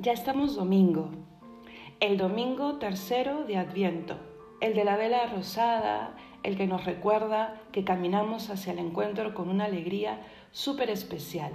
Ya estamos domingo, el domingo tercero de Adviento, el de la vela rosada, el que nos recuerda que caminamos hacia el encuentro con una alegría súper especial.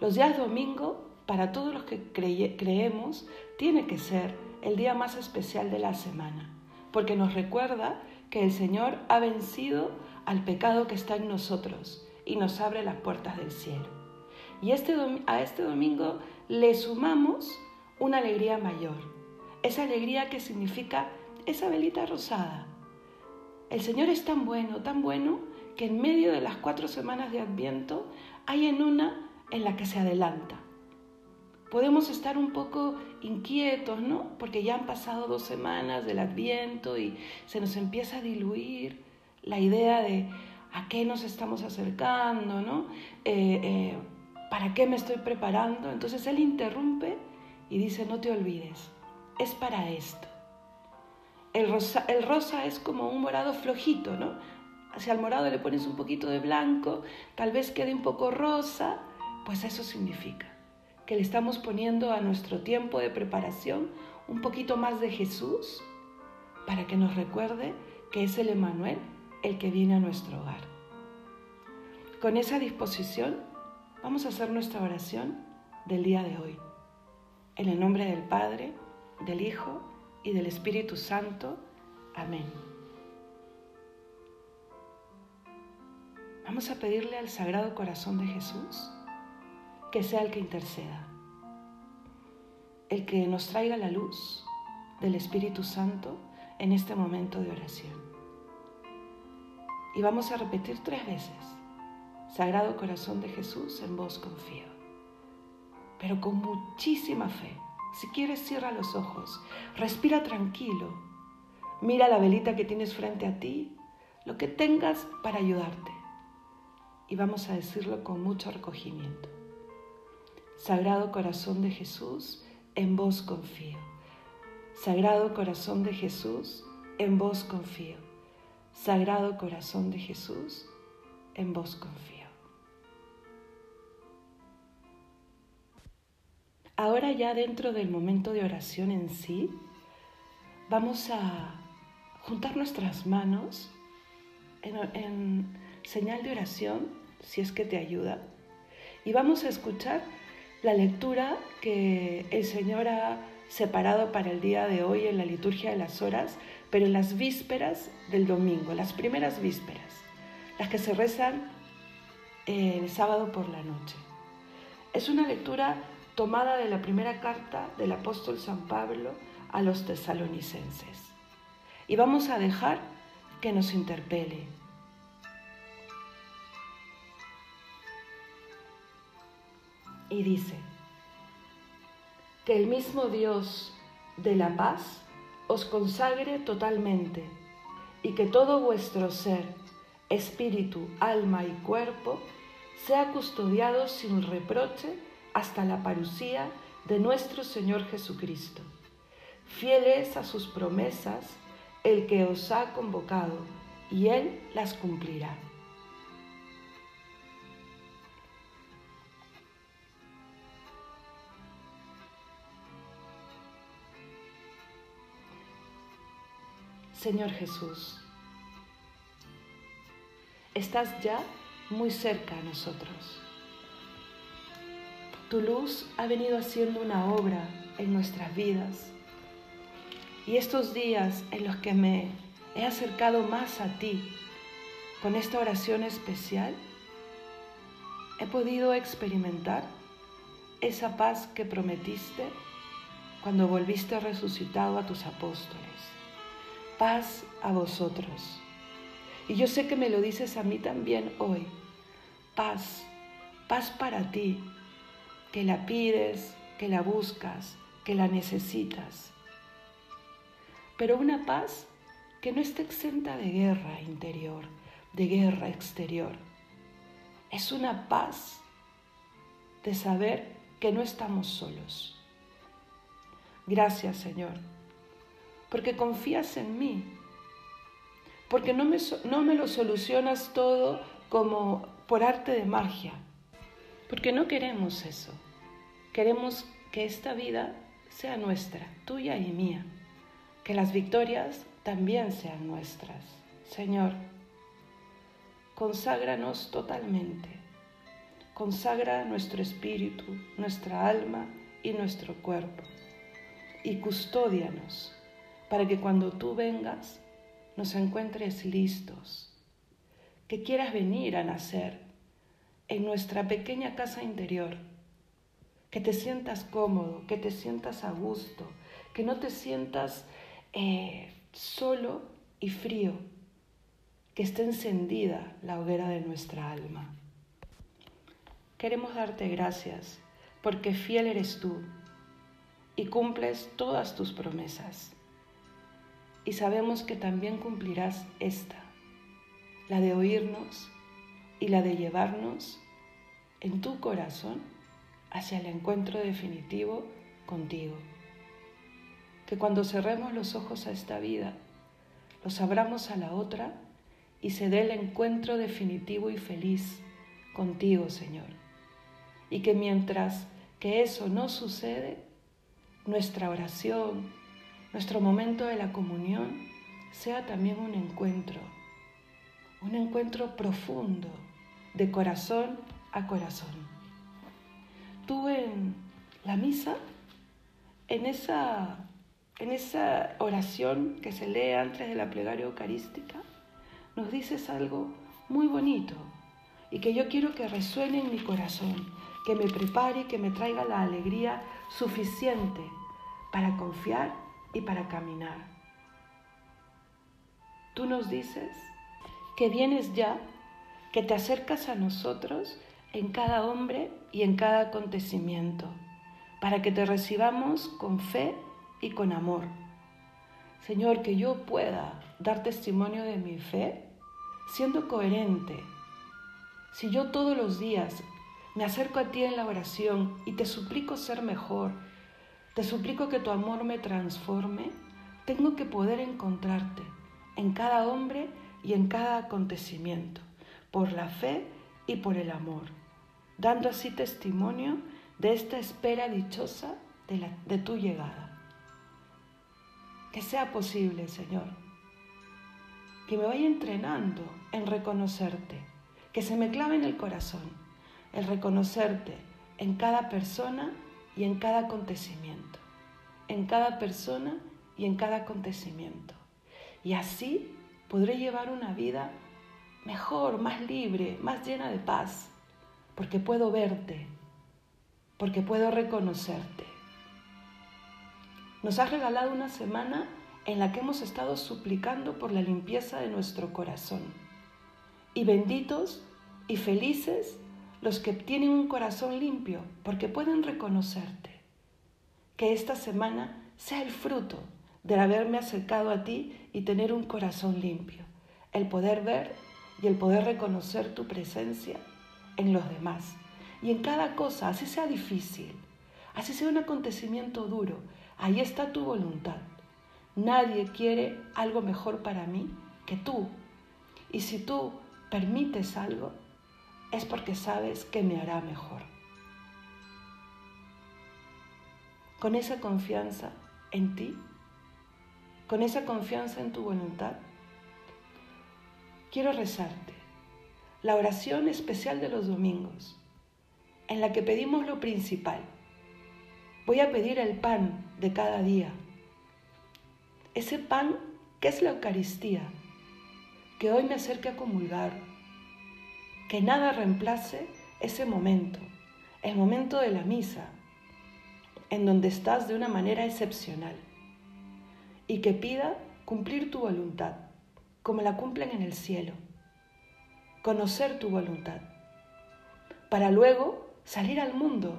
Los días domingo, para todos los que creemos, tiene que ser el día más especial de la semana, porque nos recuerda que el Señor ha vencido al pecado que está en nosotros y nos abre las puertas del cielo. Y este a este domingo le sumamos una alegría mayor, esa alegría que significa esa velita rosada. El Señor es tan bueno, tan bueno, que en medio de las cuatro semanas de Adviento hay en una en la que se adelanta. Podemos estar un poco inquietos, ¿no? Porque ya han pasado dos semanas del Adviento y se nos empieza a diluir la idea de a qué nos estamos acercando, ¿no? Eh, eh, ¿para qué me estoy preparando? Entonces él interrumpe y dice, no te olvides, es para esto. El rosa, es como un morado flojito, ¿no? Hacia el morado le pones un poquito de blanco, tal vez quede un poco rosa, pues eso significa que le estamos poniendo a nuestro tiempo de preparación un poquito más de Jesús para que nos recuerde que es el Emanuel el que viene a nuestro hogar. Con esa disposición Vamos a hacer nuestra oración del día de hoy. En el nombre del Padre, del Hijo y del Espíritu Santo. Amén. Vamos a pedirle al Sagrado Corazón de Jesús que sea el que interceda, el que nos traiga la luz del Espíritu Santo en este momento de oración. Y vamos a repetir tres veces. Sagrado Corazón de Jesús, en vos confío. Pero con muchísima fe. Si quieres, cierra los ojos, respira tranquilo, mira la velita que tienes frente a ti, lo que tengas para ayudarte. Y vamos a decirlo con mucho recogimiento. Sagrado Corazón de Jesús, en vos confío. Sagrado Corazón de Jesús, en vos confío. Sagrado Corazón de Jesús, en vos confío. Ahora ya dentro del momento de oración en sí, vamos a juntar nuestras manos en, señal de oración, si es que te ayuda, y vamos a escuchar la lectura que el Señor ha separado para el día de hoy en la liturgia de las horas, pero en las vísperas del domingo, las primeras vísperas, las que se rezan el sábado por la noche. Es una lectura tomada de la primera carta del apóstol San Pablo a los tesalonicenses. Y vamos a dejar que nos interpele. Y dice, que el mismo Dios de la paz os consagre totalmente y que todo vuestro ser, espíritu, alma y cuerpo sea custodiado sin reproche hasta la parucía de nuestro Señor Jesucristo. Fieles a sus promesas el que os ha convocado, y Él las cumplirá. Señor Jesús, estás ya muy cerca a nosotros tu luz ha venido haciendo una obra en nuestras vidas. Y estos días en los que me he acercado más a ti con esta oración especial, he podido experimentar esa paz que prometiste cuando volviste resucitado a tus apóstoles. Paz a vosotros. Y yo sé que me lo dices a mí también hoy. Paz, paz para ti, que la pides, que la buscas, que la necesitas. Pero una paz que no esté exenta de guerra interior, de guerra exterior. Es una paz de saber que no estamos solos. Gracias Señor, porque confías en mí, porque no me, no me lo solucionas todo como por arte de magia porque no queremos eso. Queremos que esta vida sea nuestra, tuya y mía, que las victorias también sean nuestras. Señor, conságranos totalmente, consagra nuestro espíritu, nuestra alma y nuestro cuerpo, y custódianos para que cuando tú vengas nos encuentres listos, que quieras venir a nacer en nuestra pequeña casa interior, que te sientas cómodo, que te sientas a gusto, que no te sientas eh, solo y frío, que esté encendida la hoguera de nuestra alma. Queremos darte gracias porque fiel eres tú y cumples todas tus promesas. Y sabemos que también cumplirás esta, la de oírnos y la de llevarnos en tu corazón hacia el encuentro definitivo contigo. Que cuando cerremos los ojos a esta vida, los abramos a la otra y se dé el encuentro definitivo y feliz contigo, Señor. Y que mientras que eso no sucede, nuestra oración, nuestro momento de la comunión sea también un encuentro, un encuentro profundo de corazón a corazón. Tú en la misa, en esa, en esa oración que se lee antes de la plegaria eucarística, nos dices algo muy bonito y que yo quiero que resuene en mi corazón, que me prepare que me traiga la alegría suficiente para confiar y para caminar. Tú nos dices que vienes ya que te acercas a nosotros en cada hombre y en cada acontecimiento, para que te recibamos con fe y con amor. Señor, que yo pueda dar testimonio de mi fe siendo coherente. Si yo todos los días me acerco a ti en la oración y te suplico ser mejor, te suplico que tu amor me transforme, tengo que poder encontrarte en cada hombre y en cada acontecimiento por la fe y por el amor, dando así testimonio de esta espera dichosa de, tu llegada. Que sea posible, Señor, que me vaya entrenando en reconocerte, que se me clave en el corazón, el reconocerte en cada persona y en cada acontecimiento, en cada persona y en cada acontecimiento. Y así podré llevar una vida mejor, más libre, más llena de paz, porque puedo verte, porque puedo reconocerte. Nos has regalado una semana en la que hemos estado suplicando por la limpieza de nuestro corazón. Y benditos y felices los que tienen un corazón limpio, porque pueden reconocerte. Que esta semana sea el fruto de haberme acercado a ti y tener un corazón limpio, el poder ver y el poder reconocer tu presencia en los demás. Y en cada cosa, así sea difícil, así sea un acontecimiento duro, ahí está tu voluntad. Nadie quiere algo mejor para mí que tú. Y si tú permites algo, es porque sabes que me hará mejor. Con esa confianza en ti, con esa confianza en tu voluntad, quiero rezarte la oración especial de los domingos, en la que pedimos lo principal. Voy a pedir el pan de cada día. Ese pan que es la Eucaristía, que hoy me acerque a comulgar, que nada reemplace ese momento, el momento de la misa, en donde estás de una manera excepcional, y que pida cumplir tu voluntad como la cumplen en el cielo. Conocer tu voluntad, para luego salir al mundo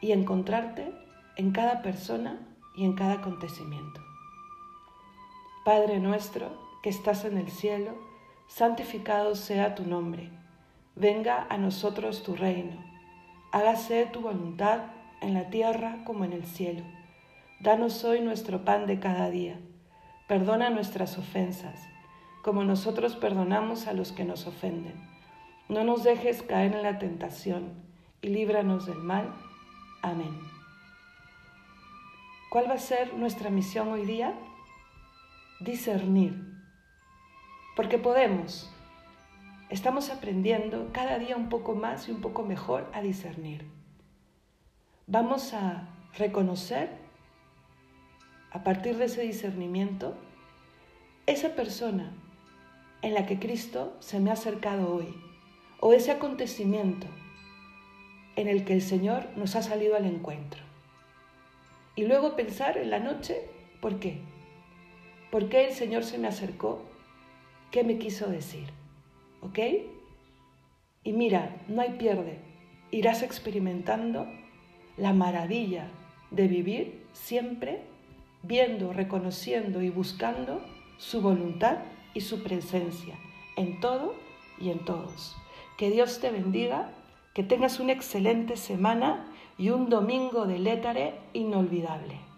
y encontrarte en cada persona y en cada acontecimiento. Padre nuestro que estás en el cielo, santificado sea tu nombre. Venga a nosotros tu reino. Hágase tu voluntad en la tierra como en el cielo. Danos hoy nuestro pan de cada día. Perdona nuestras ofensas como nosotros perdonamos a los que nos ofenden. No nos dejes caer en la tentación y líbranos del mal. Amén. ¿Cuál va a ser nuestra misión hoy día? Discernir. Porque podemos. Estamos aprendiendo cada día un poco más y un poco mejor a discernir. Vamos a reconocer, a partir de ese discernimiento, esa persona en la que Cristo se me ha acercado hoy, o ese acontecimiento en el que el Señor nos ha salido al encuentro. Y luego pensar en la noche, ¿por qué? ¿Por qué el Señor se me acercó? ¿Qué me quiso decir? ¿Ok? Y mira, no hay pierde. Irás experimentando la maravilla de vivir siempre viendo, reconociendo y buscando su voluntad y su presencia en todo y en todos. Que Dios te bendiga, que tengas una excelente semana y un domingo de létare inolvidable.